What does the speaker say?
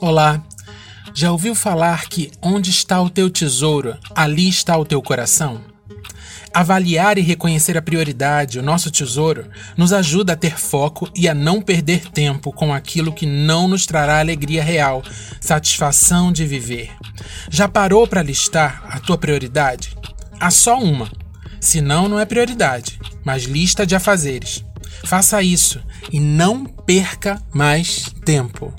Olá! Já ouviu falar que onde está o teu tesouro, ali está o teu coração? Avaliar e reconhecer a prioridade, o nosso tesouro, nos ajuda a ter foco e a não perder tempo com aquilo que não nos trará alegria real, satisfação de viver. Já parou para listar a tua prioridade? Há só uma. Se não, não é prioridade, mas lista de afazeres. Faça isso e não perca mais tempo.